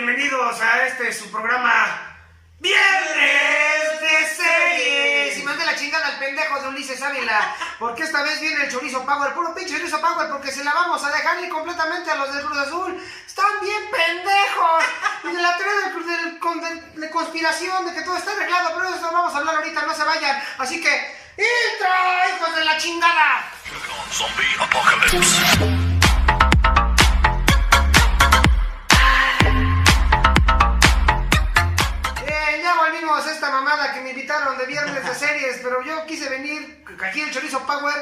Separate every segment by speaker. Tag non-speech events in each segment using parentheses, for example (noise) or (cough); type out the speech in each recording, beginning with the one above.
Speaker 1: Bienvenidos a este su programa Viernes de Series. Y mande la chingada al pendejo de Ulises Ávila. Porque esta vez viene el chorizo Power. Puro pinche chorizo Power. Porque se la vamos a dejar ir completamente a los del Cruz Azul. Están bien pendejos. Y de la teoría del- del- con- de, de conspiración, de que todo está arreglado. Pero de eso vamos a hablar ahorita. No se vayan. Así que, ¡Intro, hijos de la chingada!
Speaker 2: Zombie Apocalypse.
Speaker 1: Esta mamada que me invitaron de viernes de series, pero yo quise venir aquí el Chorizo Power.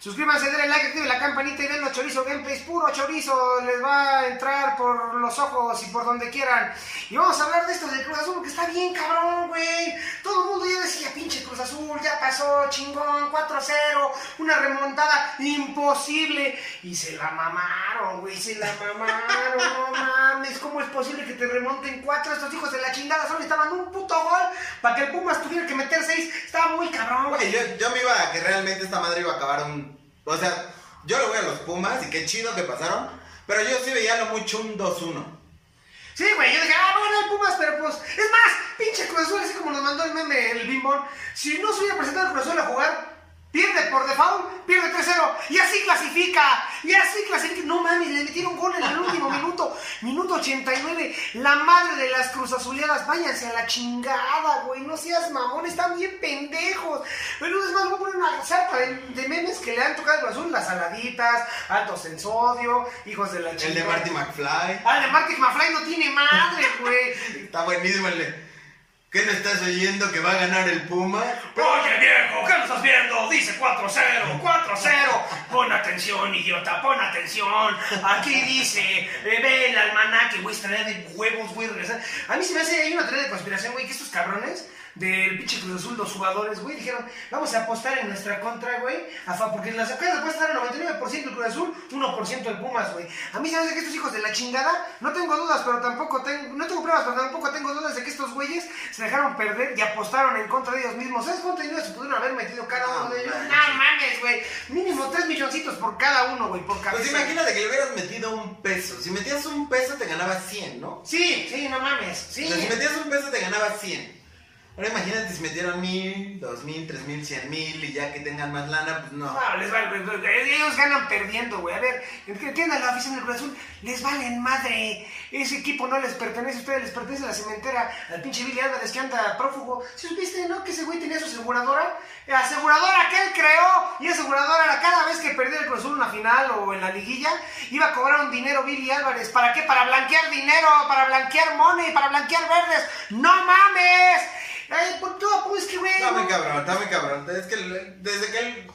Speaker 1: Suscríbanse, denle like, activen la campanita y den los chorizo gameplays. Puro chorizo les va a entrar por los ojos y por donde quieran. Y vamos a hablar de esto del Cruz Azul, que está bien cabrón, güey. Todo el mundo ya decía, pinche Cruz Azul, ya pasó, chingón, 4-0, una remontada imposible. Y se la mamaron, güey, se la mamaron, no (laughs) mames. ¿Cómo es posible que te remonten cuatro estos hijos de la chingada? Solo estaban un puto gol para que el Pumas tuviera que meter seis. Estaba muy cabrón. Güey,
Speaker 3: yo, yo me iba a que realmente esta madre iba a acabar un. O sea, yo le voy a los Pumas y qué chido que pasaron. Pero yo sí veía lo mucho un 2-1.
Speaker 1: Sí, güey, yo dije, ah, a ganar el Pumas, pero pues, es más, pinche Cruz Azul, así como nos mandó el meme el bimbón, si no se hubiera presentado el Cruz Azul a jugar, pierde por default, pierde 3-0, y así clasifica, y así clasifica, no mames, le metieron gol en el último (laughs) minuto, minuto 89, la madre de las Cruz Azuleadas, váyanse a la chingada, güey, no seas mamón, están bien pendejos, pero es más, voy a poner una sarta de, de memes que le han tocado Cruz Azul, las saladitas, altos en sodio, hijos de la chingada.
Speaker 3: El de Marty McFly.
Speaker 1: Ah, el de Marty McFly no tiene madre, güey. (laughs)
Speaker 3: Está buenísimo el de. ¿Qué no estás oyendo que va a ganar el Puma?
Speaker 1: Oye, viejo, ¿qué no estás viendo? Dice 4-0, 4-0. Pon atención, idiota, pon atención. Aquí dice, eh, ve el almanaque, güey, estaría de huevos, güey, regresar. A mí se me hace, hay una teoría de conspiración, güey, que estos cabrones del pinche Cruz Azul, los jugadores, güey, dijeron, vamos a apostar en nuestra contra, güey, porque las apuestas puede estar el 99% el Cruz Azul, 1% el Pumas, güey. A mí se me hace que estos hijos de la chingada, no tengo dudas, pero tampoco tengo, no tengo pruebas, pero tampoco tengo dudas de que estos güeyes se dejaron perder y apostaron en contra de ellos mismos. ¿Sabes cuánto dinero se pudieron haber metido cada uno de ellos?
Speaker 3: No,
Speaker 1: No mames, güey. Mínimo 3 milloncitos por cada uno, güey, por cabeza.
Speaker 3: Pues imagínate que le hubieras metido un peso. Si metías un peso te ganabas 100, ¿no?
Speaker 1: Sí, sí, no mames. Sí.
Speaker 3: O sea, si metías un peso te ganabas 100. Ahora imagínate si metieron mil, dos mil, tres mil, cien mil y ya que tengan más lana, pues no.
Speaker 1: No, les vale, güey, güey, ellos ganan perdiendo, güey. A ver, entiendan la afición del Cruz Azul, les valen madre. Ese equipo no les pertenece, a ustedes les pertenece a la cementera, al pinche Billy Álvarez que anda prófugo. Si supiste, no? Que ese güey tenía su aseguradora. La aseguradora que él creó. Y aseguradora cada vez que perdía el Cruz Azul en una final o en la liguilla, iba a cobrar un dinero Billy Álvarez. ¿Para qué? Para blanquear dinero, para blanquear money, para blanquear verdes. ¡No mames! Ay, por todo, pues que güey.
Speaker 3: Está muy cabrón, está muy cabrón. Es que desde que él...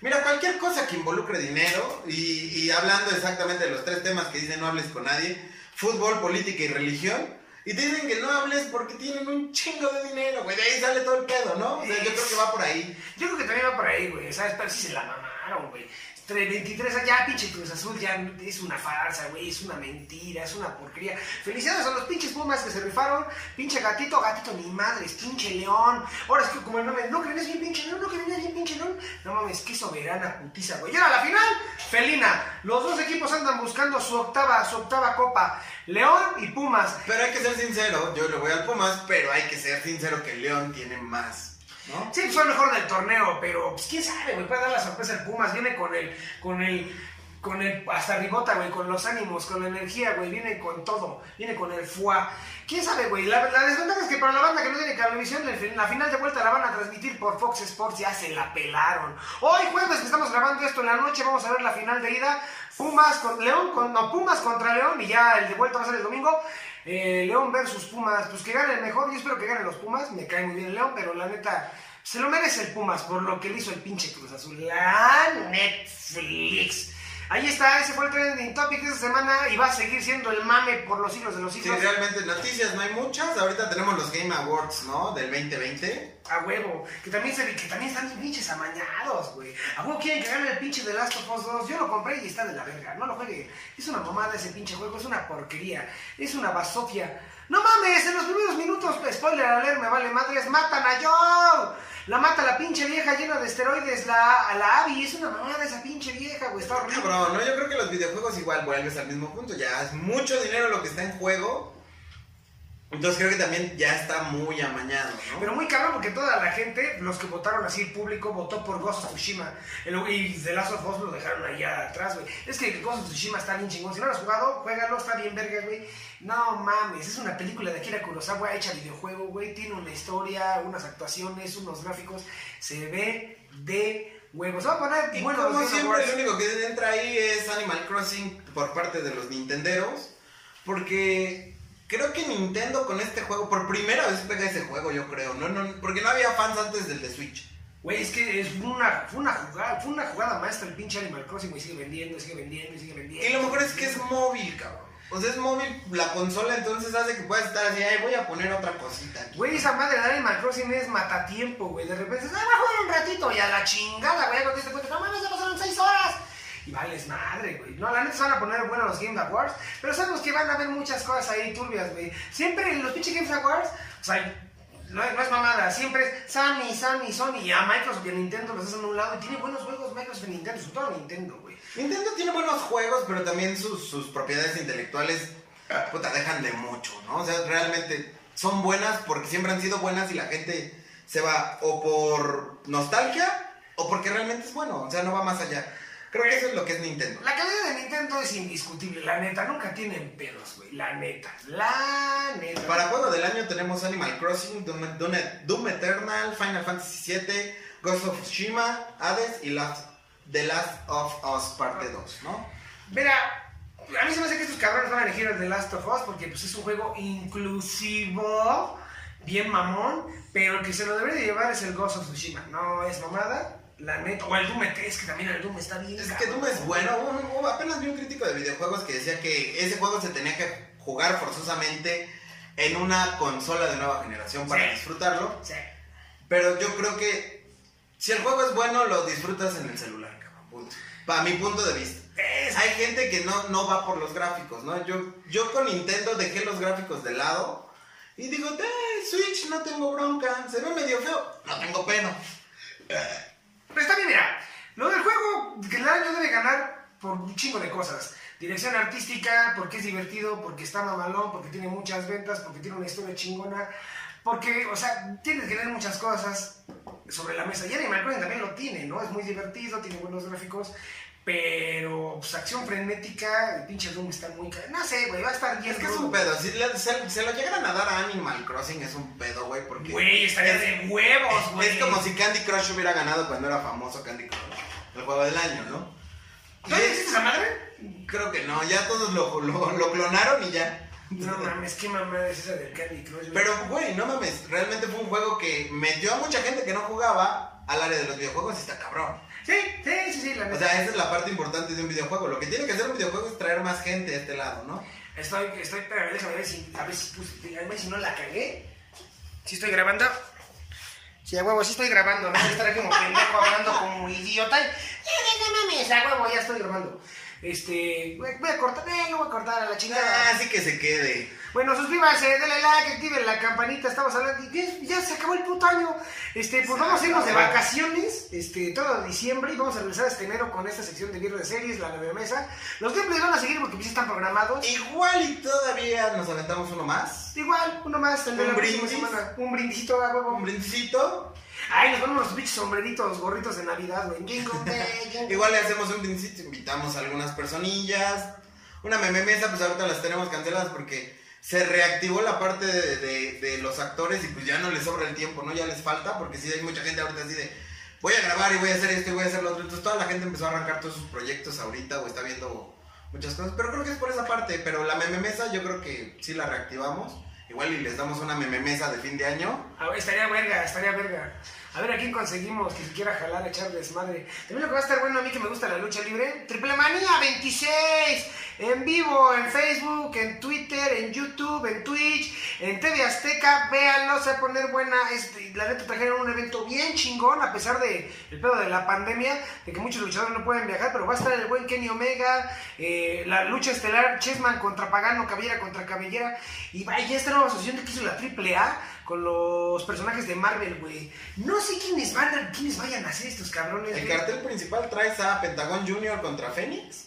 Speaker 3: Mira, cualquier cosa que involucre dinero, y, y hablando exactamente de los tres temas que dicen no hables con nadie, fútbol, política y religión, y te dicen que no hables porque tienen un chingo de dinero, güey, de ahí sale todo el pedo, ¿no? O sea, yo creo que va por ahí.
Speaker 1: Yo creo que también va por ahí, güey. ¿Sabes? Pero sí se la mamaron, güey. Entre 23 años, ya pinche Cruz Azul ya es una farsa, güey. Es una mentira, es una porquería. Felicidades a los pinches Pumas que se rifaron. Pinche gatito, gatito, ni madres. Pinche león. Ahora es que como el nombre, no creen es bien pinche león, no creen es bien pinche león. No mames, qué soberana putiza, güey. Y ahora la final, felina. Los dos equipos andan buscando su octava, su octava copa. León y Pumas.
Speaker 3: Pero hay que ser sincero, yo le voy al Pumas, pero hay que ser sincero que León tiene más, ¿no?
Speaker 1: Sí, fue el mejor del torneo, pero pues quién sabe, güey, puede dar la sorpresa el Pumas, viene con el, con el, con el, hasta ribota, güey, con los ánimos, con la energía, güey, viene con todo, viene con el fuá. ¿Quién sabe, güey? La, desventaja es que para la banda que no tiene cablevisión, la final de vuelta la van a transmitir por Fox Sports, ya se la pelaron. Hoy jueves que estamos grabando esto en la noche, vamos a ver la final de ida, Pumas con León, con, no, Pumas contra León, y ya el de vuelta va a ser el domingo. Eh, León versus Pumas, pues que gane el mejor, yo espero que ganen los Pumas, me cae muy bien el León, pero la neta, se lo merece el Pumas por lo que le hizo el pinche Cruz Azul. La Netflix. Ahí está, ese fue el trending topic de esta semana y va a seguir siendo el mame por los siglos de los
Speaker 3: Sí,
Speaker 1: siglos.
Speaker 3: realmente noticias no hay muchas. Ahorita tenemos los Game Awards, ¿no? Del 2020.
Speaker 1: A huevo, que también, se, que también están pinches amañados, güey. A huevo quieren que gane el pinche de Last of Us 2. Yo lo compré y está de la verga. No lo juegue. Es una mamada ese pinche juego, es una porquería. Es una basofia. No mames, en los primeros minutos, spoiler alert, me vale madres, matan a Joe. La mata la pinche vieja llena de esteroides, la, a la Abby. Es una mamada esa pinche vieja, güey. Está horrible.
Speaker 3: Cabrón, ¿no? Yo creo que los videojuegos igual vuelves al mismo punto. Ya es mucho dinero lo que está en juego. Entonces creo que también ya está muy amañado, ¿no?
Speaker 1: Pero muy cabrón porque toda la gente, los que votaron así, el público, votó por Ghost of Tsushima. El, y The Last of Us lo dejaron allá atrás, güey. Es que Ghost of Tsushima está bien chingón. Si no lo has jugado, juégalo, está bien verga, güey. No mames, es una película de Akira Kurosawa hecha videojuego, güey. Tiene una historia, unas actuaciones, unos gráficos. Se ve de huevos. Se va a poner
Speaker 3: Y
Speaker 1: bueno
Speaker 3: como siempre, el único que entra ahí es Animal Crossing por parte de los Nintenderos. Porque creo que Nintendo con este juego, por primera vez pega ese juego, yo creo. No, no, porque no había fans antes del de Switch.
Speaker 1: Güey, es que es una, fue una jugada, fue una jugada maestra el pinche Animal Crossing, güey. Sigue vendiendo, sigue vendiendo, sigue vendiendo.
Speaker 3: Y lo mejor es que es móvil, cabrón. O sea, es móvil la consola, entonces hace que puedas estar así, ay, voy a poner otra cosita. aquí".
Speaker 1: Güey, esa madre de Animal Crossing es matatiempo, güey. De repente, ah, va a jugar un ratito y a la chingada, güey. Cuando te cuenta, no mames, ya pasaron seis horas. Y vales madre, güey. No, la neta se van a poner buenos los Game Awards. Pero sabemos que van a haber muchas cosas ahí turbias, güey. Siempre los pinches Game Awards, o sea, no es, mamada. Siempre es Sony, Sony, Sony. Y a Microsoft y Nintendo los hacen a un lado. Y tiene buenos juegos Microsoft y Nintendo, sobre todo Nintendo, güey.
Speaker 3: Nintendo tiene buenos juegos, pero también sus, sus propiedades intelectuales, puta, dejan de mucho, ¿no? O sea, realmente son buenas porque siempre han sido buenas y la gente se va o por nostalgia o porque realmente es bueno, o sea, no va más allá. Creo que eso es lo que es Nintendo.
Speaker 1: La calidad de Nintendo es indiscutible, la neta. Nunca tienen pedos, güey. La neta. La neta.
Speaker 3: Para juego del año tenemos Animal Crossing, Doom, Doom- Doom Eternal, Final Fantasy VII, Ghost of Tsushima, Hades y Last- The Last of Us parte 2, ¿no?
Speaker 1: Mira, a mí se me hace que estos cabrones van a elegir el The Last of Us porque pues, es un juego inclusivo, bien mamón, pero el que se lo debería de llevar es el Ghost of Tsushima. No es mamada, la neta. O el Doom 3, que también el Doom está bien.
Speaker 3: Es que. Doom es bueno. Apenas vi un crítico de videojuegos que decía que ese juego se tenía que jugar forzosamente en una consola de nueva generación para
Speaker 1: Sí.
Speaker 3: disfrutarlo.
Speaker 1: Sí.
Speaker 3: Pero yo creo que si el juego es bueno, lo disfrutas en el celular, cabrón. Para mi punto de vista.
Speaker 1: Es-
Speaker 3: Hay gente que no, no va por los gráficos, ¿no? Yo, yo con Nintendo dejé los gráficos de lado y digo, eh, Switch, no tengo bronca, se ve medio feo, no tengo peno. (laughs)
Speaker 1: Pero está bien, mira. Lo del juego que el año debe ganar por un chingo de cosas. Dirección artística, porque es divertido, porque está mamalón, porque tiene muchas ventas, porque tiene una historia chingona. Porque, o sea, tienes que tener muchas cosas sobre la mesa. Y Animal Crossing también lo tiene, ¿no? Es muy divertido, tiene buenos gráficos. Pero, pues, acción frenética, el pinche Doom está muy... ca- No sé, güey, va a estar bien.
Speaker 3: Es que es un pedo, si le- se, se lo llegaran a dar a Animal Crossing es un pedo, güey, porque...
Speaker 1: Güey, estaría de huevos, güey.
Speaker 3: Es como si Candy Crush hubiera ganado cuando era famoso Candy Crush, el juego del año, ¿no?
Speaker 1: ¿Todavía existe esa madre?
Speaker 3: Creo que no, ya todos lo, lo, lo clonaron y ya.
Speaker 1: No mames, qué mamada es esa del Candy Crush.
Speaker 3: Pero, güey, no mames, realmente fue un juego que metió a mucha gente que no jugaba al área de los videojuegos y está cabrón.
Speaker 1: Sí, sí, sí, sí, la
Speaker 3: O sea, esa es la parte importante de un videojuego. Lo que tiene que hacer un videojuego es traer más gente a este lado, ¿no?
Speaker 1: Estoy, estoy, espérame, déjame ver si, a ver si, puse- a ver si no la cagué. Si estoy grabando. Sí, a huevo, sí estoy grabando, no voy a estar aquí como pendejo hablando como idiota. y, "Eh, No mames, a huevo, ya estoy grabando. Este, voy a cortar, eh, no voy a cortar a la chingada.
Speaker 3: Así que se quede.
Speaker 1: Bueno, suscríbanse, denle like, activen la campanita, estamos hablando, y ya, ya se acabó el puto año. Este, pues vamos a irnos de vacaciones, este, todo diciembre, y vamos a regresar este enero con esta sección de viernes de series, la nueva mesa. Los gameplays van a seguir porque ya están programados.
Speaker 3: Igual y todavía nos aventamos uno más.
Speaker 1: Igual, uno más, el de
Speaker 3: ¿Un
Speaker 1: la próxima
Speaker 3: brindis?
Speaker 1: semana. Un brindisito a huevo.
Speaker 3: Un brindisito.
Speaker 1: Ay, nos ponemos los bichos sombreritos, gorritos de Navidad, güey.
Speaker 3: Igual le hacemos un brindisito, invitamos a algunas personillas. Una meme mesa, pues ahorita las tenemos canceladas porque se reactivó la parte de, de- de los actores y pues ya no les sobra el tiempo, ¿no? Ya les falta porque sí hay mucha gente ahorita así de voy a grabar y voy a hacer esto y voy a hacer lo otro. Entonces toda la gente empezó a arrancar todos sus proyectos ahorita o está viendo muchas cosas. Pero creo que es por esa parte. Pero la meme mesa yo creo que sí la reactivamos. Igual y les damos una meme mesa de fin de año.
Speaker 1: A ver, estaría verga, estaría verga. A ver a quién conseguimos que quiera jalar, echar desmadre. También lo que va a estar bueno a mí que me gusta la lucha libre. Triple Manía 26. En vivo, en Facebook, en Twitter, en YouTube, en Twitch, en TV Azteca. Véanlo, se va a poner buena. Este, la neta trajeron un evento bien chingón a pesar de el pedo de la pandemia, de que muchos luchadores no pueden viajar, pero va a estar el buen Kenny Omega, eh, la lucha estelar Chessman contra Pagano, Cabellera contra Cabellera. Y vaya, esta nueva asociación que hizo la Triple A con los personajes de Marvel, güey. No sé quiénes van a- quiénes vayan a ser estos cabrones.
Speaker 3: El
Speaker 1: güey.
Speaker 3: cartel principal traes a Pentagon Junior contra Fénix.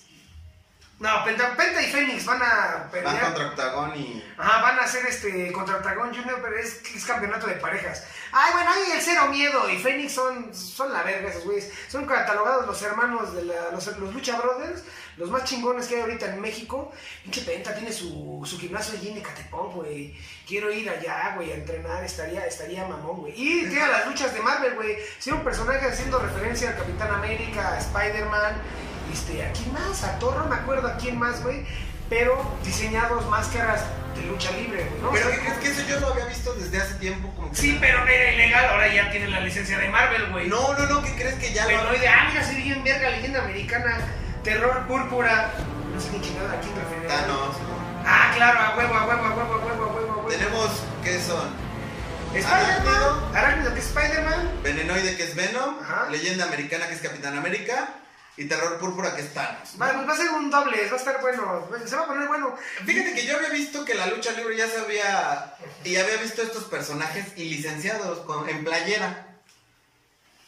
Speaker 1: No, Penta, Penta y Fénix van a pelear.
Speaker 3: Van contra Octagón y.
Speaker 1: Ajá, van a hacer este contra Octagon Junior, pero es, es campeonato de parejas. Ay, bueno, ahí el Cero Miedo y Fénix son, son la verga esos güeyes. Son catalogados los hermanos de la- los, los Lucha Brothers, los más chingones que hay ahorita en México. Pinche Penta tiene su, su gimnasio allí en Ecatepón, güey. Quiero ir allá, güey, a entrenar, estaría, estaría mamón, güey. Y tiene las luchas de Marvel, güey. Un personaje haciendo referencia al Capitán América, a Spider-Man, este, ¿a quién más? A Thor, no me acuerdo a quién más, güey. Pero diseñados máscaras de lucha libre, güey, ¿no?
Speaker 3: Pero
Speaker 1: O
Speaker 3: ¿qué
Speaker 1: sea,
Speaker 3: crees que eso yo lo había visto desde hace tiempo? Como que-
Speaker 1: Sí, pero no era ilegal, ahora ya tiene la licencia de Marvel, güey.
Speaker 3: No, no, no, ¿qué crees que ya
Speaker 1: Pero
Speaker 3: lo.
Speaker 1: de, ah, mira, soy bien verga, leyenda americana, terror púrpura, no sé qué chingada, ¿a quién refiere?
Speaker 3: Thanos.
Speaker 1: Ah, claro, a huevo, a huevo, a huevo, a huevo, a huevo, a huevo.
Speaker 3: Tenemos, ¿qué son?
Speaker 1: Spider-Man,
Speaker 3: Arácnido.
Speaker 1: Arácnido, que es Spider-Man,
Speaker 3: Venenoide, que es Venom.
Speaker 1: Ajá.
Speaker 3: Leyenda americana, que es Capitán América. Y Terror Púrpura, que es Thanos.
Speaker 1: va, pues va a ser un doble, va a estar bueno, se va a poner bueno.
Speaker 3: Fíjate que yo había visto que la lucha libre ya se había. Y había visto estos personajes y licenciados con, en playera.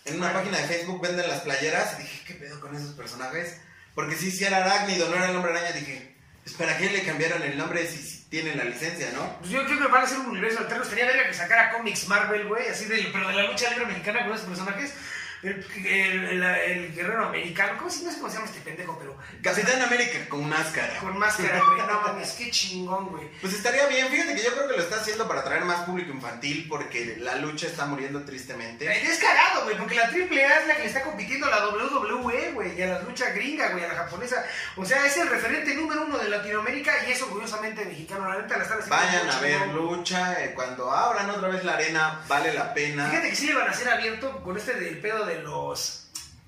Speaker 3: En una página de Facebook venden las playeras y dije, ¿qué pedo con esos personajes? Porque si sí, era arácnido, no era el hombre araña, dije, ¿para qué le cambiaron el nombre si, si tienen la licencia, no?
Speaker 1: Pues yo creo que van a ser un universo alterno. Estaría verga que sacara cómics Marvel, güey, así de, pero de la lucha libre mexicana con esos personajes. El, el, el- el guerrero americano, ¿cómo se, no sé cómo se llama este pendejo, pero
Speaker 3: Capitán América con máscara.
Speaker 1: con máscara, güey. No (laughs) mames, qué chingón, güey.
Speaker 3: Pues estaría bien, fíjate que yo creo que lo está haciendo para atraer más público infantil porque la lucha está muriendo tristemente.
Speaker 1: Es cagado, güey, porque la AAA es la que le está compitiendo a la WWE, güey, y a la lucha gringa, güey, a la japonesa. O sea, es el referente número uno de Latinoamérica y es orgullosamente mexicano. La neta la están haciendo.
Speaker 3: Vayan a ver
Speaker 1: chingón.
Speaker 3: lucha, eh, cuando abran otra vez la arena, vale la pena.
Speaker 1: Fíjate que sí le van a hacer abierto con este del pedo de los.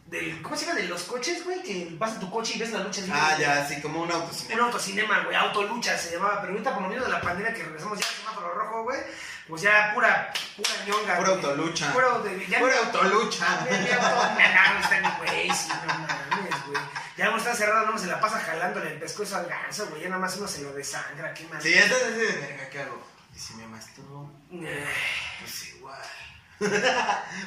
Speaker 1: Del, ¿Cómo se llama? De los coches, güey, que vas en tu coche y ves la lucha.
Speaker 3: Ah, ya, sí, como un
Speaker 1: Un
Speaker 3: autocinema.
Speaker 1: autocinema, güey, autolucha se llamaba, pero ahorita por lo menos de la pandemia que regresamos ya al semáforo rojo, güey, pues ya pura, pura ñonga.
Speaker 3: Pura
Speaker 1: güey.
Speaker 3: autolucha.
Speaker 1: Pura, ya
Speaker 3: Pura
Speaker 1: ni-
Speaker 3: autolucha.
Speaker 1: Ya, güey, sí, no mames, güey. Ya uno está cerrado, no se la pasa jalándole el pescuezo al ganso, güey, ya nada más uno se lo desangra, qué mal.
Speaker 3: Sí, entonces, verga, ¿qué hago? ¿Y si me masturbo?
Speaker 1: Eh,
Speaker 3: Pues igual.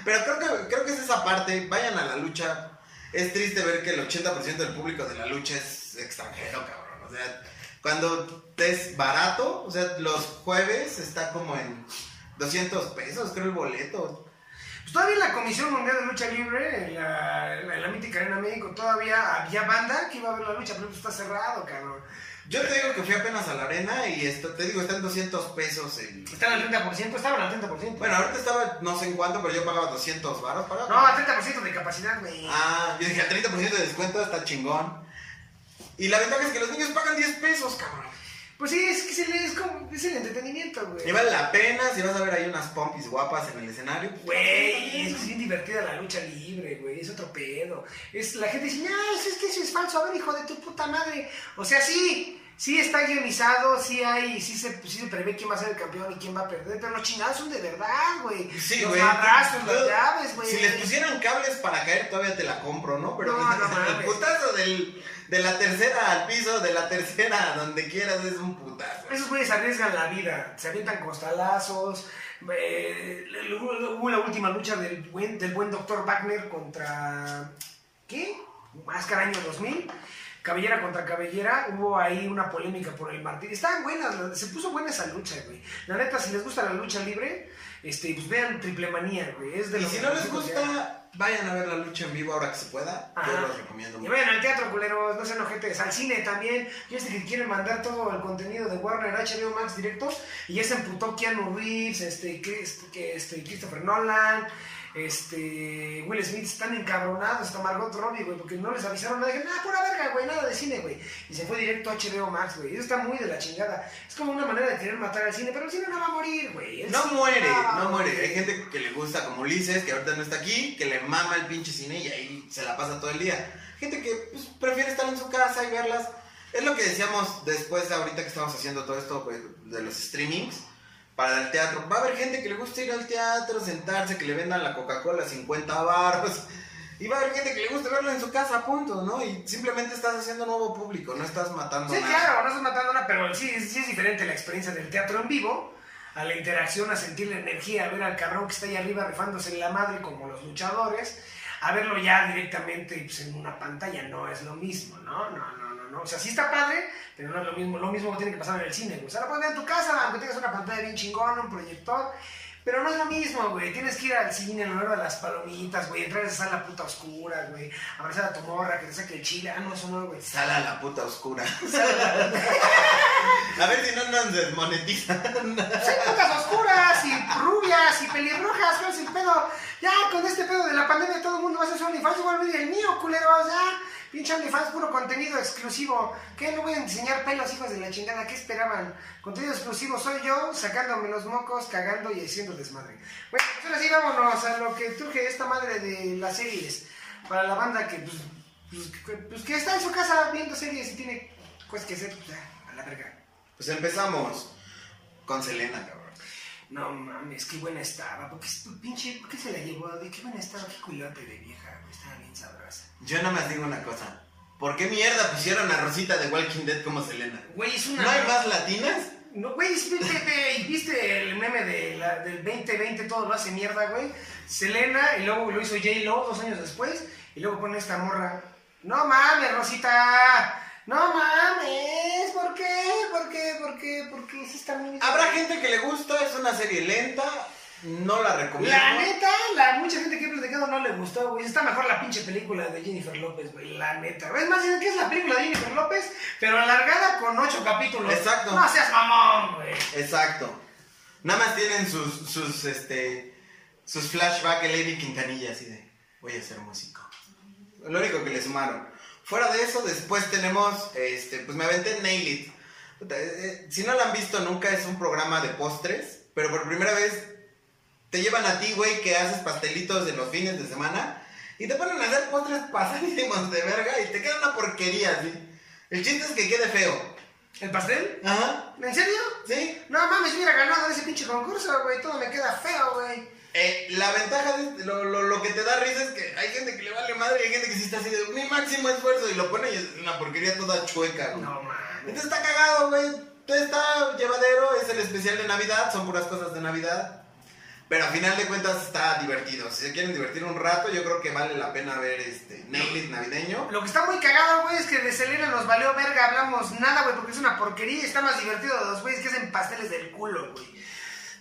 Speaker 3: Pero creo que, creo que es esa parte, vayan a la lucha. Es triste ver que el 80% del público de la lucha es extranjero, cabrón. O sea, cuando es barato, o sea, los jueves está como en 200 pesos, creo el boleto.
Speaker 1: Pues todavía la Comisión Mundial de Lucha Libre, en la, la mítica Arena México, todavía había banda que iba a ver la lucha, pero está cerrado, cabrón.
Speaker 3: Yo te digo que fui apenas a la arena y esto, te digo, está en 200 pesos el...
Speaker 1: Están al 30%, estaban al 30%.
Speaker 3: Bueno, ahorita estaba no sé en cuánto, pero yo pagaba 200 baros. Pagaba
Speaker 1: No, al 30% de capacidad, güey.
Speaker 3: Ah, yo dije, al 30% de descuento está chingón. Y la ventaja es que los niños pagan 10 pesos, cabrón.
Speaker 1: Pues sí, es que se le- es como, es el entretenimiento, güey.
Speaker 3: Y vale la pena si vas a ver ahí unas pompis guapas en el escenario.
Speaker 1: Güey, es bien divertida la lucha libre, güey, es otro pedo. Es, la gente dice, no, es que eso es falso, a ver, hijo de tu puta madre. O sea, sí, sí está guionizado, sí hay, sí se, sí se prevé quién va a ser el campeón y quién va a perder, pero los chingados son de verdad, güey.
Speaker 3: Sí,
Speaker 1: los
Speaker 3: güey.
Speaker 1: abrazos, las llaves, güey.
Speaker 3: Si les pusieran cables para caer, todavía te la compro, ¿no? Pero
Speaker 1: No, no (laughs)
Speaker 3: el putazo del, de la tercera al piso, de la tercera a donde quieras, es un putazo.
Speaker 1: Esos güeyes arriesgan la vida, se avientan costalazos. eh, hubo la última lucha del buen, del buen Dr. Wagner contra. ¿Qué? Máscara año 2000. Cabellera contra cabellera, hubo ahí una polémica por el martillo. Estaban buenas, se puso buena esa lucha, güey. La neta, si les gusta la lucha libre, este, pues vean Triple Manía, güey. Es de
Speaker 3: Y si no les gusta, vayan a ver la lucha en vivo ahora que se pueda. Yo
Speaker 1: Ajá.
Speaker 3: los recomiendo
Speaker 1: Y
Speaker 3: mucho.
Speaker 1: vayan al teatro, culeros, no sean ojetes, al cine también. Yo sé que quieren mandar todo el contenido de Warner HBO Max directo. Y ya se emputó Keanu Reeves, este, Chris- que, este, Christopher Nolan, este, Will Smith. Están encabronados, hasta Margot Robbie, güey, porque no les avisaron nada. Dijeron, ah, pura verga, güey, nada de cine, güey. Y se fue directo a HBO Max, güey. Eso está muy de la chingada. Es como una manera de querer matar al cine, pero el cine no va a morir, güey.
Speaker 3: No muere,
Speaker 1: va
Speaker 3: no muere. Hay gente que le gusta como Ulises, que ahorita no está aquí, que le mama el pinche cine y ahí se la pasa todo el día. Gente que pues, prefiere estar en su casa y verlas. Es lo que decíamos después, ahorita que estamos haciendo todo esto pues, de los streamings, para el teatro. Va a haber gente que le gusta ir al teatro, sentarse, que le vendan la Coca-Cola 50 baros. Y va a haber gente que le gusta verlo en su casa, punto, ¿no? Y simplemente estás haciendo nuevo público, no estás matando
Speaker 1: Sí,
Speaker 3: nada.
Speaker 1: claro, no estás matando nada, pero sí, sí es diferente la experiencia del teatro en vivo, a la interacción, a sentir la energía, a ver al cabrón que está ahí arriba rifándose en la madre como los luchadores, a verlo ya directamente pues, en una pantalla, no es lo mismo, ¿no? No, no, no. O sea, sí está padre, pero no es lo mismo. Lo mismo tiene que pasar en el cine, güey. O sea, lo puedes ver en tu casa, aunque tengas una pantalla bien chingona, un proyector. Pero no es lo mismo, güey. Tienes que ir al cine, en honor de las palomitas, güey. Entrar a esa sala puta oscura, güey. Abrazar a tu morra, que te saque el chile. Ah, no, eso no, güey.
Speaker 3: Sala la puta oscura. (laughs) (laughs) A ver si no nos desmonetizan.
Speaker 1: Hay putas oscuras y rubias y pelirrojas, ¿cuál es el pedo? Ya con este pedo de la pandemia todo el mundo va a hacer su OnlyFans, igual a el mío, culeros, ya. Pinche OnlyFans, puro contenido exclusivo. ¿Qué? No voy a enseñar pelos, hijos de la chingada. ¿Qué esperaban? Contenido exclusivo soy yo, sacándome los mocos, cagando y haciendo desmadre. Bueno, pues ahora sí, vámonos a lo que truje esta madre de las series. Para la banda que, pues, pues, pues, que está en su casa viendo series y tiene cosas que hacer, pues a la verga.
Speaker 3: Pues empezamos con Selena, cabrón.
Speaker 1: No mames, qué buena estaba. ¿Por qué, pinche, ¿por qué se la llevó? ¿De qué buena estaba? Qué culote de vieja, güey. Estaba bien sabrosa.
Speaker 3: Yo nada más digo una cosa. ¿Por qué mierda pusieron a Rosita de Walking Dead como Selena?
Speaker 1: Güey, es una.
Speaker 3: ¿No hay más latinas?
Speaker 1: No, güey, es- viste, ¿viste el meme de la- del 2020? Todo lo hace mierda, güey. Selena, y luego lo hizo J-Lo dos años después. Y luego pone esta morra. No mames, Rosita. No mames. ¿Por qué? ¿Por qué? ¿Por qué? ¿Por qué? Sí está muy
Speaker 3: Habrá gente que le gusta, es una serie lenta, no la recomiendo.
Speaker 1: La neta, la mucha gente que he platicado no le gustó, güey. Está mejor la pinche película de Jennifer López, güey. La neta. Es más, que es la película de Jennifer López, pero alargada con ocho capítulos.
Speaker 3: Exacto.
Speaker 1: No seas mamón, güey.
Speaker 3: Exacto. Nada más tienen sus, sus, este, sus flashbacks de Lady Quintanilla, así de, voy a ser músico. Lo único que le sumaron. Fuera de eso, después tenemos, este, pues me aventé Nail It. Eh, eh, Si no lo han visto nunca, es un programa de postres, pero por primera vez te llevan a ti, güey, que haces pastelitos de los fines de semana y te ponen a hacer postres pasadísimos de verga y te queda una porquería, así. El chiste es que quede feo.
Speaker 1: ¿El pastel?
Speaker 3: Ajá.
Speaker 1: ¿En serio?
Speaker 3: ¿Sí?
Speaker 1: No mames, hubiera ganado ese pinche concurso, güey. Todo me queda feo, güey.
Speaker 3: Eh, la ventaja de este- lo, lo, lo que te da risa es que hay gente que le vale madre y hay gente que sí está así de mi máximo esfuerzo y lo pone y es una porquería toda chueca, güey.
Speaker 1: No mames.
Speaker 3: Entonces está cagado, güey. Está llevadero, es el especial de Navidad, son puras cosas de Navidad. Pero a final de cuentas está divertido. Si se quieren divertir un rato, yo creo que vale la pena ver este It navideño.
Speaker 1: Lo que está muy cagado, güey, es que de Selena nos valió verga, hablamos nada, güey, porque es una porquería y está más divertido de los güeyes que hacen pasteles del culo, güey.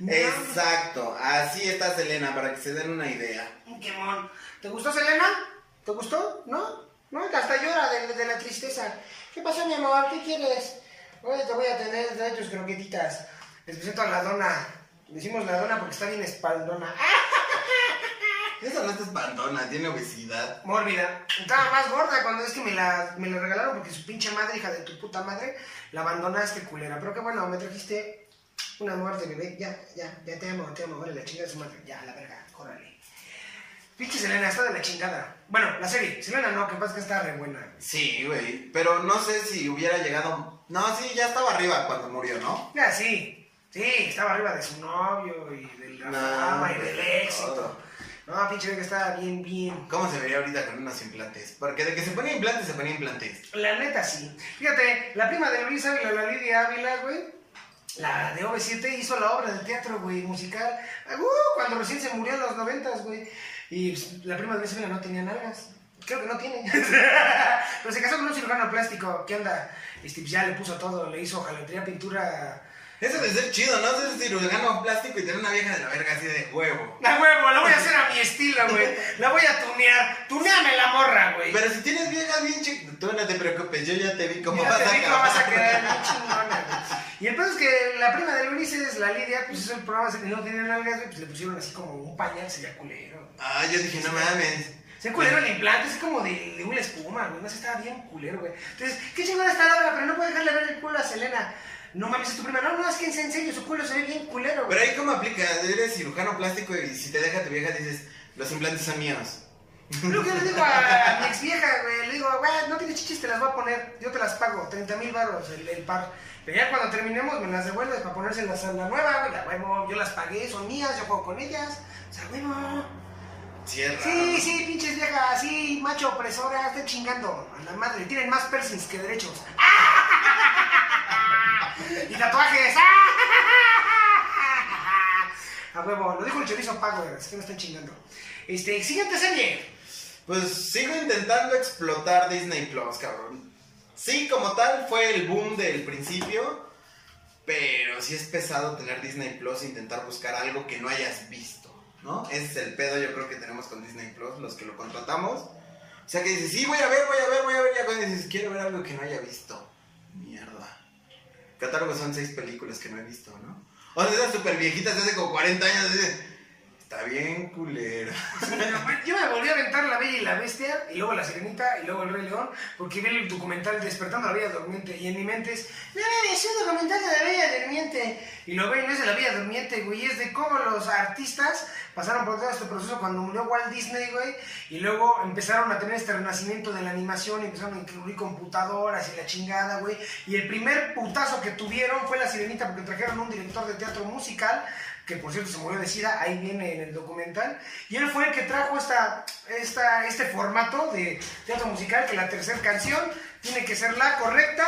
Speaker 3: Exacto, así está Selena, para que se den una idea.
Speaker 1: Qué mon. ¿Te gustó Selena? ¿Te gustó? ¿No? No, hasta llora de, de la tristeza. ¿Qué pasó, mi amor? ¿Qué quieres? Oye, te voy a tener trae tus croquetitas. Les presento a la dona. Decimos la dona porque está bien espaldona. (laughs)
Speaker 3: Esa no es espantona, tiene obesidad.
Speaker 1: Mórbida. Estaba más gorda cuando es que me la, me la regalaron porque su pinche madre, hija de tu puta madre, la abandonaste, culera. Pero qué bueno, me trajiste una muerte, bebé. Ya, ya, ya te amo, te amo. Vale, la chingada de su madre. Ya, a la verga, córrale. Pinche Selena, está de la chingada. Bueno, la serie. Selena no, que pasa que está re buena.
Speaker 3: Sí, güey, pero no sé si hubiera llegado... No, sí, ya estaba arriba cuando murió, ¿no?
Speaker 1: Ya, sí. Sí, estaba arriba de su novio y de la fama y del éxito. No, pinche vieja estaba bien, bien.
Speaker 3: ¿Cómo se vería ahorita con unos implantes? Porque de que se ponía implantes, se ponía implantes.
Speaker 1: La neta sí. Fíjate, la prima de Luis Ávila, la Lidia Ávila, güey. La de OV7 hizo la obra de teatro, güey, musical. Uh, cuando recién se murió en los noventas, güey. Y pues, la prima de Luis no tenía nalgas. Creo que no tiene. (laughs) Pero se casó con un cirujano plástico. ¿Qué onda? Este, pues, ya le puso todo, le hizo jalatería, pintura.
Speaker 3: Eso de ser chido, ¿no? Ser cirujano plástico y tener una vieja de la verga así de huevo. (laughs)
Speaker 1: La huevo, la voy a hacer a mi estilo, güey. La voy a tunear. Tuneame la morra, güey.
Speaker 3: Pero si tienes viejas bien chicas, tú no te preocupes, yo ya te vi cómo
Speaker 1: Mira,
Speaker 3: vas
Speaker 1: te
Speaker 3: a
Speaker 1: vi cómo vas a quedar bien chingona, güey. Y el pedo es que la prima de Ulises, la Lidia, pues hizo el programa ese que no tenía nalgas, pues le pusieron así como un pañal, sería culero.
Speaker 3: Ah, yo dije, no mames.
Speaker 1: Se culero el implante, es como de, de una espuma, güey. No sé, estaba bien culero, güey. Entonces, qué chingona está la pero no puedo dejarle ver el culo a Selena. No mames, es tu prima. No, no, es que en serio, su culo se ve bien culero,
Speaker 3: Pero ahí cómo aplica, eres cirujano plástico y si te deja tu vieja dices, los implantes son míos.
Speaker 1: Lo que yo le digo a mi ex vieja, güey, le digo, güey, no tienes chichis, te las voy a poner, yo te las pago, 30 mil baros el, el par. Pero ya cuando terminemos me las devuelves para ponérselas a la nueva, güey, la huevo, yo las pagué, son mías, yo juego con ellas. O sea, huevo.
Speaker 3: Cierra.
Speaker 1: Sí, sí, pinches viejas, sí, macho opresora, están chingando a la madre, tienen más piercings que derechos. (laughs) y tatuajes. (laughs) a huevo, lo dijo el chorizo Power, es que me están chingando. Este, siguiente serie.
Speaker 3: Pues sigo intentando explotar Disney Plus, cabrón. Sí, como tal, fue el boom del principio. Pero sí es pesado tener Disney Plus e intentar buscar algo que no hayas visto, ¿no? Ese es el pedo, yo creo que tenemos con Disney Plus, los que lo contratamos. O sea que dices, sí, voy a ver, voy a ver, voy a ver. Ya cuando dices, quiero ver algo que no haya visto. Mierda. Catálogo son seis películas que no he visto, ¿no? O sea, esas súper viejitas de hace como 40 años. dices, Está bien culero.
Speaker 1: Yo me volví a aventar La Bella y la Bestia, y luego La Sirenita, y luego El Rey León, porque vi el documental Despertando a la Bella Durmiente, y en mi mente es, mira, es un documental de la Bella Durmiente, y lo ven, no es de la Bella Durmiente, güey, es de cómo los artistas pasaron por todo este proceso cuando murió Walt Disney, güey, y luego empezaron a tener este renacimiento de la animación, y empezaron a incluir computadoras y la chingada, güey, y el primer putazo que tuvieron fue La Sirenita, porque trajeron un director de teatro musical, que por cierto se murió de sida, ahí viene en el documental, y él fue el que trajo esta, esta, este formato de teatro musical, que la tercera canción tiene que ser la correcta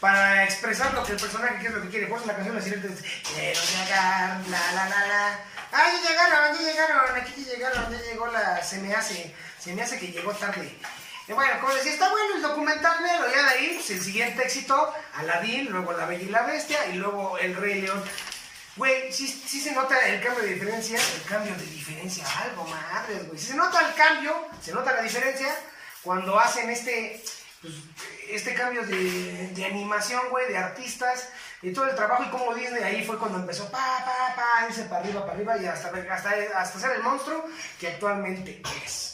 Speaker 1: para expresar lo que el personaje quiere, lo que quiere. Por eso la canción la siguiente es, quiero llegar, la la la la, ah, ya llegaron, ya llegaron, aquí ya llegaron, ya llegó la, se me hace, se me hace que llegó tarde. Y bueno, como decía, está bueno el documental, pero ya de ahí, pues, el siguiente éxito, Aladdin, luego La Bella y la Bestia, y luego El Rey León. Güey, sí, sí se nota el cambio de diferencia, el cambio de diferencia, algo madres, güey. Sí se nota el cambio, se nota la diferencia cuando hacen este, pues, este cambio de, de animación, güey, de artistas, y todo el trabajo, y como Disney ahí fue cuando empezó, pa, pa, pa, irse para arriba, para arriba, y hasta, hasta, hasta ser el monstruo que actualmente es.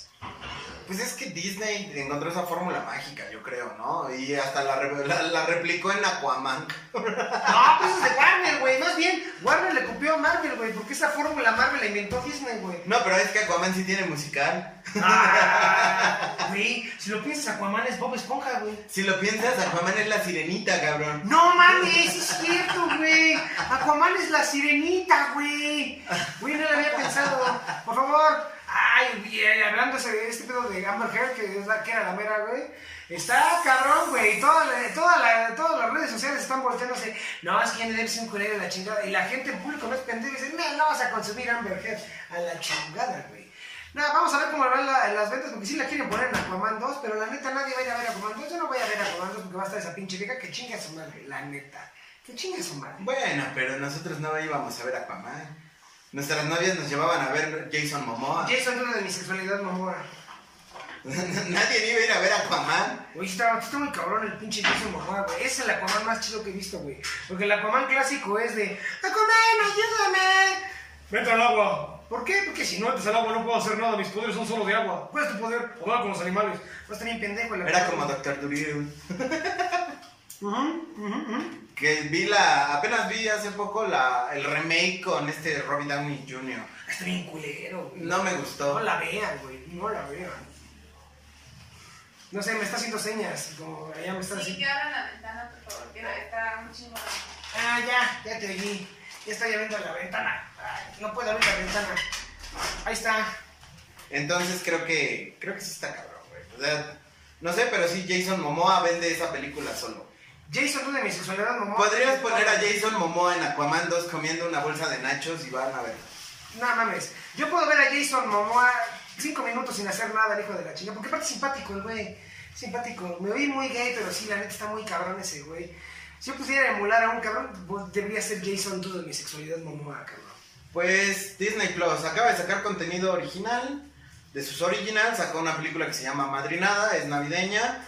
Speaker 3: Pues es que Disney encontró esa fórmula mágica, yo creo, ¿no? Y hasta la, re- la, la replicó en Aquaman. (laughs)
Speaker 1: No, pues es de Warner, güey. Más bien, Warner le copió a Marvel, güey. Porque esa fórmula Marvel la inventó Disney, güey.
Speaker 3: No, pero es que Aquaman sí tiene musical.
Speaker 1: Ah, (laughs) Güey, si lo piensas, Aquaman es Bob Esponja, güey.
Speaker 3: Si lo piensas, Aquaman es la sirenita, cabrón.
Speaker 1: No mames, es cierto, güey. Aquaman es la sirenita, güey. Güey, no lo había pensado. Por favor. Ay, hablando de este pedo de Amber Heard, que, es la, que era la mera, güey. Está cabrón, güey. Toda toda la- todas las redes sociales están volteándose. No, es que Johnny un culero de la chingada. Y la gente en público no es pendejo y dice, no, no vas a consumir Amber Heard. A la chingada, güey. Nada, vamos a ver cómo van la- las ventas, porque sí la quieren poner en Aquaman 2, pero la neta nadie va a ir a ver Aquaman 2. Yo no voy a ver Aquaman 2 porque va a estar esa pinche vieja que chinga a su madre, la neta. Que chinga a su madre.
Speaker 3: Bueno, pero nosotros no íbamos a ver Aquaman. Nuestras novias nos llevaban a ver Jason Momoa.
Speaker 1: Jason duda de mi sexualidad, mamora. (laughs)
Speaker 3: Nadie iba a ir a ver Aquaman.
Speaker 1: Güey, está, está muy cabrón el pinche Jason Momoa, güey. Es el Aquaman más chido que he visto, güey. Porque el Aquaman clásico es de Aquaman, ayúdame. Vete al agua. ¿Por qué? Porque si no entras al agua no puedo hacer nada. Mis poderes son solo de agua. ¿Cuál es tu poder? Hablar con los animales. Pues también pendejo. el
Speaker 3: Era como Doctor Dolittle.
Speaker 1: Ujú, ujú, ujú.
Speaker 3: Que vi la. Apenas vi hace poco la, el remake con este Robin Downey Jr.
Speaker 1: Está bien culero, güey.
Speaker 3: No me gustó.
Speaker 1: No la vean, güey. No la vean. No sé, me está haciendo señas. Como allá me está
Speaker 4: Sí,
Speaker 1: haciendo.
Speaker 4: que abran la ventana, por favor, que está muy chingona.
Speaker 1: Ah, ya, ya te oí. Ya estoy abriendo la ventana. Ay, no puedo abrir la ventana. Ahí está.
Speaker 3: Entonces creo que. Creo que sí está cabrón, güey. O sea, no sé, pero sí Jason Momoa vende esa película solo.
Speaker 1: Jason, tú de mi sexualidad, mamá.
Speaker 3: Podrías poner a Jason Momoa en Aquaman 2 comiendo una bolsa de nachos y van a ver.
Speaker 1: No mames. Yo puedo ver a Jason Momoa cinco minutos sin hacer nada, el hijo de la chica. Porque aparte es simpático el güey. Simpático. Me oí muy gay, pero sí, la neta está muy cabrón ese güey. Si yo pusiera emular a un cabrón, pues, debería ser Jason, tú de mi sexualidad, Momoa, cabrón.
Speaker 3: Pues Disney Plus acaba de sacar contenido original. De sus originals sacó una película que se llama Madrinada, es navideña.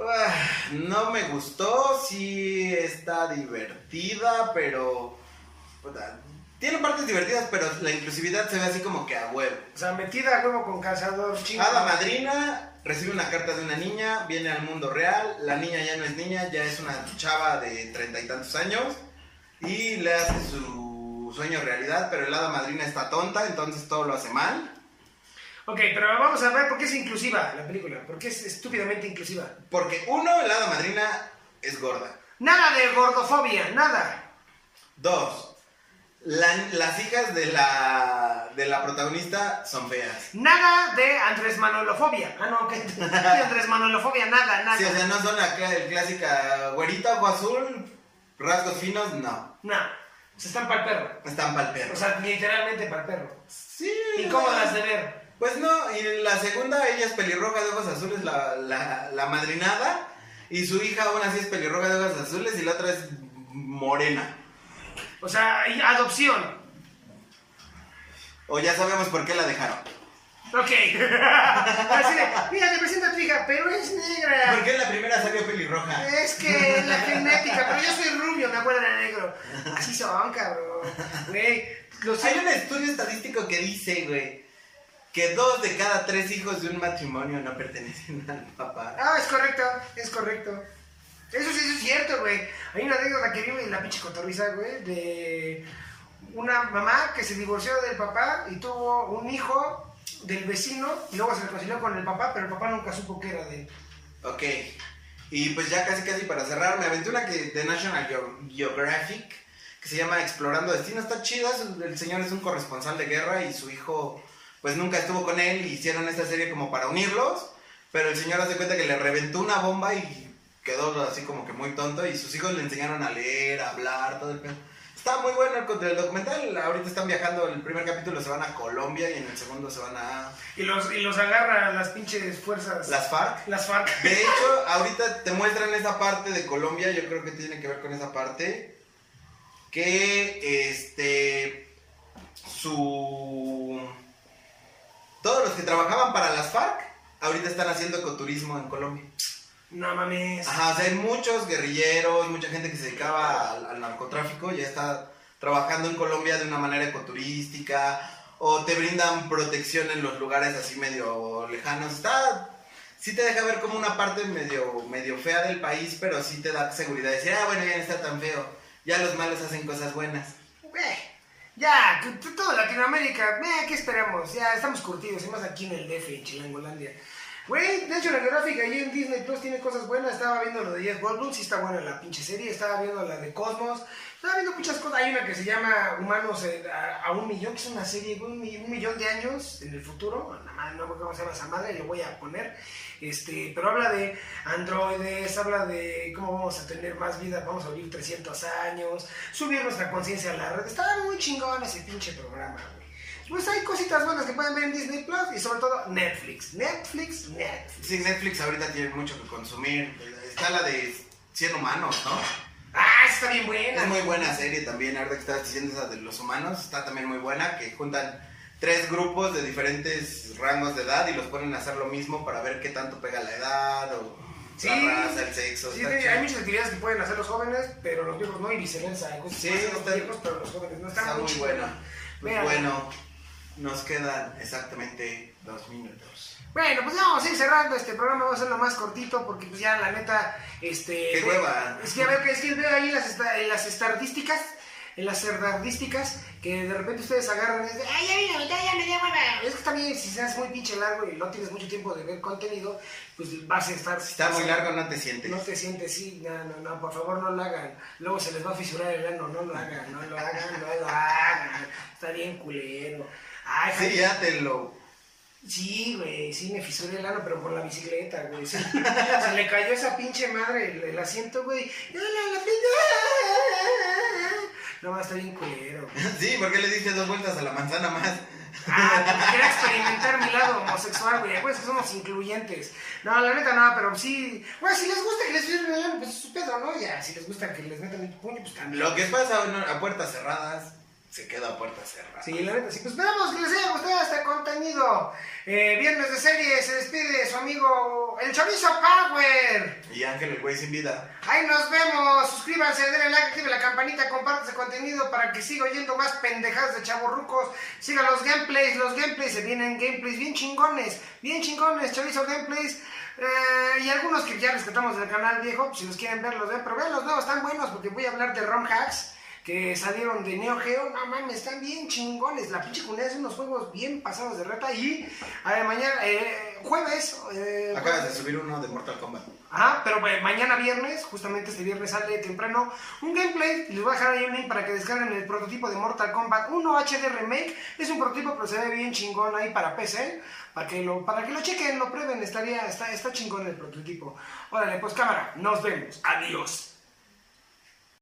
Speaker 3: Ah, no me gustó, sí está divertida, pero... puta, tiene partes divertidas, pero la inclusividad se ve así como que a huevo.
Speaker 1: O sea, metida a huevo con calzador, chingo.
Speaker 3: Hada madrina recibe una carta de una niña, viene al mundo real, la niña ya no es niña, ya es una chava de treinta y tantos años y le hace su sueño realidad, pero el hada madrina está tonta, entonces todo lo hace mal.
Speaker 1: Ok, pero vamos a ver por qué es inclusiva la película. ¿Por qué es estúpidamente inclusiva?
Speaker 3: Porque uno, el hada madrina es gorda.
Speaker 1: Nada de gordofobia, nada.
Speaker 3: Dos, la- las hijas de la, de la protagonista son feas.
Speaker 1: Nada de Andrés Manolofobia. Ah, no. ¿Qué Andrés Manolofobia? Nada, nada.
Speaker 3: Sí, o sea, no son la el clásica güerita, ojo azul, rasgos finos, no.
Speaker 1: No, se están para el perro.
Speaker 3: Están pa'l perro.
Speaker 1: O sea, literalmente para el perro.
Speaker 3: sí.
Speaker 1: Incómodas de ver.
Speaker 3: Pues no, y la segunda, ella es pelirroja de ojos azules, la, la, la madrinada. Y su hija aún así es pelirroja de ojos azules y la otra es morena.
Speaker 1: O sea, adopción.
Speaker 3: O ya sabemos por qué la dejaron.
Speaker 1: Ok. (laughs) Así de, mira, te presento a tu hija, pero es negra.
Speaker 3: ¿Por qué la primera salió pelirroja?
Speaker 1: Es que la genética, pero yo soy rubio, me acuerdo de negro. Así son, cabrón. Güey,
Speaker 3: Hay un estudio estadístico que dice, güey, que dos de cada tres hijos de un matrimonio no pertenecen (laughs) al papá.
Speaker 1: Ah, es correcto, es correcto. Eso sí, eso es cierto, güey. Hay una anécdota que vive en la pinche cotorriza, güey, de una mamá que se divorció del papá y tuvo un hijo del vecino y luego se reconcilió con el papá, pero el papá nunca supo que era de él.
Speaker 3: Ok. Y pues ya casi casi para cerrar, me aventé una que de National Geo- Geographic que se llama Explorando Destinos. Está chida, el señor es un corresponsal de guerra y su hijo pues nunca estuvo con él y hicieron esta serie como para unirlos, pero el señor hace cuenta que le reventó una bomba y quedó así como que muy tonto y sus hijos le enseñaron a leer, a hablar, todo el pedo. Está muy bueno el, el documental, ahorita están viajando, el primer capítulo se van a Colombia y en el segundo se van a
Speaker 1: Y los, y los agarra las pinches fuerzas.
Speaker 3: las FARC.
Speaker 1: las FARC.
Speaker 3: De (laughs) hecho, ahorita te muestran esa parte de Colombia, yo creo que tiene que ver con esa parte, que este, su... Todos los que trabajaban para las FARC, ahorita están haciendo ecoturismo en Colombia.
Speaker 1: No mames.
Speaker 3: Ajá, o sea, hay muchos guerrilleros, mucha gente que se dedicaba al, al narcotráfico, ya está trabajando en Colombia de una manera ecoturística, o te brindan protección en los lugares así medio lejanos. Está, sí te deja ver como una parte medio, medio fea del país, pero sí te da seguridad. Decir, ah, bueno, ya no está tan feo, ya los malos hacen cosas buenas.
Speaker 1: Eh, ya, todo Latinoamérica, eh, ¿qué esperamos? Ya estamos curtidos, y más aquí en el DF, en Chilangolandia. Güey, de hecho la gráfica ahí en Disney Plus tiene cosas buenas. Estaba viendo lo de Jeff Goldblum, sí está buena la pinche serie. Estaba viendo la de Cosmos. Estaba viendo muchas cosas. Hay una que se llama Humanos eh, a, un millón, que es una serie, mi- un millón de años en el futuro. Nada más, no me cómo se llama madre, lo voy a poner. Este, pero habla de androides, habla de cómo vamos a tener más vida, vamos a vivir 300 años, subir nuestra conciencia a la red. Estaba muy chingón ese pinche programa, güey. Pues hay cositas buenas que pueden ver en Disney Plus y sobre todo Netflix. Netflix, Netflix.
Speaker 3: Sí, Netflix ahorita tiene mucho que consumir. Está la de 100 humanos, ¿no?
Speaker 1: Ah, está bien buena.
Speaker 3: Es muy buena serie también, ahorita que estabas diciendo esa de los humanos, está también muy buena, que juntan tres grupos de diferentes rangos de edad y los ponen a hacer lo mismo para ver qué tanto pega la edad o
Speaker 1: Sí.
Speaker 3: la raza, el sexo.
Speaker 1: Sí, hay muchas actividades que pueden hacer los jóvenes, pero los viejos no, y viceversa. Hay cosas que
Speaker 3: Sí,
Speaker 1: los viejos, pero los jóvenes no. Está,
Speaker 3: Está muy
Speaker 1: chingona.
Speaker 3: buena. Pues
Speaker 1: Vean.
Speaker 3: bueno, nos quedan exactamente dos minutos.
Speaker 1: Bueno, pues ya vamos a ir cerrando este programa, vamos a hacerlo más cortito porque pues ya la neta, este...
Speaker 3: Qué hueva.
Speaker 1: Es que veo que es que veo ahí las, las estadísticas, en las estadísticas, que de repente ustedes agarran y dicen, ay, ya vi la mitad, ya me dio hueva. Es que también si se hace muy pinche largo y no tienes mucho tiempo de ver contenido, pues vas a estar...
Speaker 3: Si está muy largo, no te sientes.
Speaker 1: No te sientes, sí, no, no, no, por favor no lo hagan. Luego se les va a fisurar el ano, no lo hagan, no lo hagan, no lo hagan. Está bien culero. Ay,
Speaker 3: Sí, ya te lo...
Speaker 1: Sí, güey, sí me fisuré el ano, pero por la bicicleta, güey. sí. (laughs) Se le cayó esa pinche madre el, el asiento, güey. ¡No, la, la pinche! No, está bien culero. (laughs)
Speaker 3: Sí, ¿por qué le diste dos vueltas a la manzana más?
Speaker 1: Ah, porque quería experimentar mi lado homosexual, güey. Acuérdense que somos incluyentes. No, la neta no, pero sí. Bueno, si les gusta que les fisurren el ano, pues es su pedo, ¿no? Ya, si les gusta que les metan el puño, pues también.
Speaker 3: Lo que pasa bueno, a puertas cerradas, se queda a puertas cerradas.
Speaker 1: Sí, la neta, sí. Pues esperamos que les haya gustado este contenido. Eh, viernes de serie, se despide su amigo El Chorizo Power.
Speaker 3: Y Ángel, el güey sin vida.
Speaker 1: Ahí nos vemos. Suscríbanse, denle like, activen la campanita, compartan ese contenido para que siga oyendo más pendejadas de chavorrucos. Sigan los gameplays, los gameplays, se vienen gameplays bien chingones, bien chingones, chorizo gameplays. Eh, y algunos que ya rescatamos del canal viejo, pues, si los quieren ver, los ven. Pero vean los nuevos, están buenos porque voy a hablar de ROM hacks que salieron de Neo Geo. No mames, están bien chingones. La pinche comunidad hace unos juegos bien pasados de reta. Y a ver, mañana, eh, jueves. eh,
Speaker 3: Acabas de subir uno de Mortal Kombat.
Speaker 1: Ajá, pero eh, mañana viernes, justamente este viernes sale temprano un gameplay. Les voy a dejar ahí un link para que descarguen el prototipo de Mortal Kombat 1 HD Remake. Es un prototipo, pero se ve bien chingón ahí para PC. Para que lo, para que lo chequen, lo prueben, estaría, está, está chingón el prototipo. Órale, pues cámara, nos vemos. Adiós.